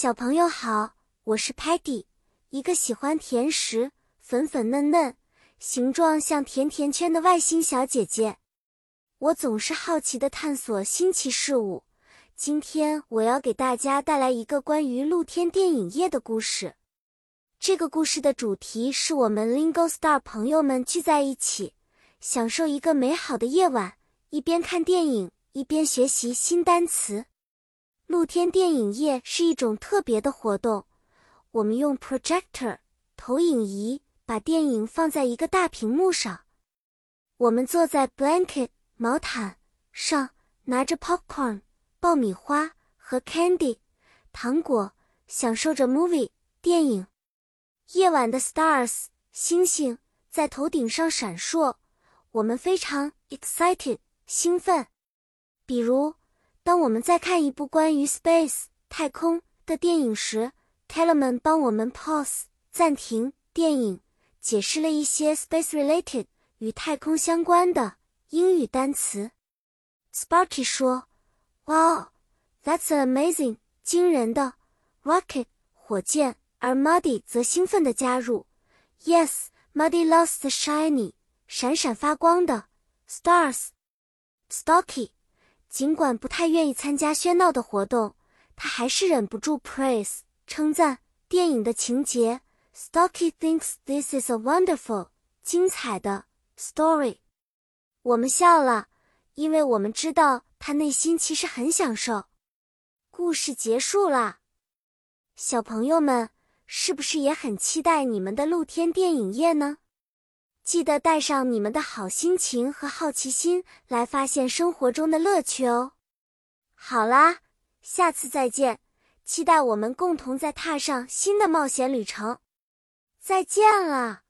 小朋友好，我是 Patty，一个喜欢甜食、粉粉嫩嫩、形状像甜甜圈的外星小姐姐。我总是好奇的探索新奇事物。今天我要给大家带来一个关于露天电影业的故事。这个故事的主题是我们 Lingo Star 朋友们聚在一起，享受一个美好的夜晚，一边看电影，一边学习新单词。露天电影业是一种特别的活动。我们用 projector 投影仪把电影放在一个大屏幕上。我们坐在 blanket 毛毯上，拿着 popcorn 爆米花和 candy 糖果，享受着 movie 电影。夜晚的 stars 星星在头顶上闪烁，我们非常 excited 兴奋。比如。当我们在看一部关于 space 太空的电影时 t e l e m a n 帮我们 pause 暂停电影，解释了一些 space related 与太空相关的英语单词。Sparky 说：“Wow, that's amazing！惊人的 rocket 火箭。”而 Muddy 则兴奋地加入：“Yes, Muddy loves the shiny 闪闪发光的 stars。”Stocky。尽管不太愿意参加喧闹的活动，他还是忍不住 praise 称赞电影的情节。Stocky thinks this is a wonderful 精彩的 story。我们笑了，因为我们知道他内心其实很享受。故事结束了，小朋友们是不是也很期待你们的露天电影夜呢？记得带上你们的好心情和好奇心来发现生活中的乐趣哦。好啦，下次再见，期待我们共同再踏上新的冒险旅程。再见了。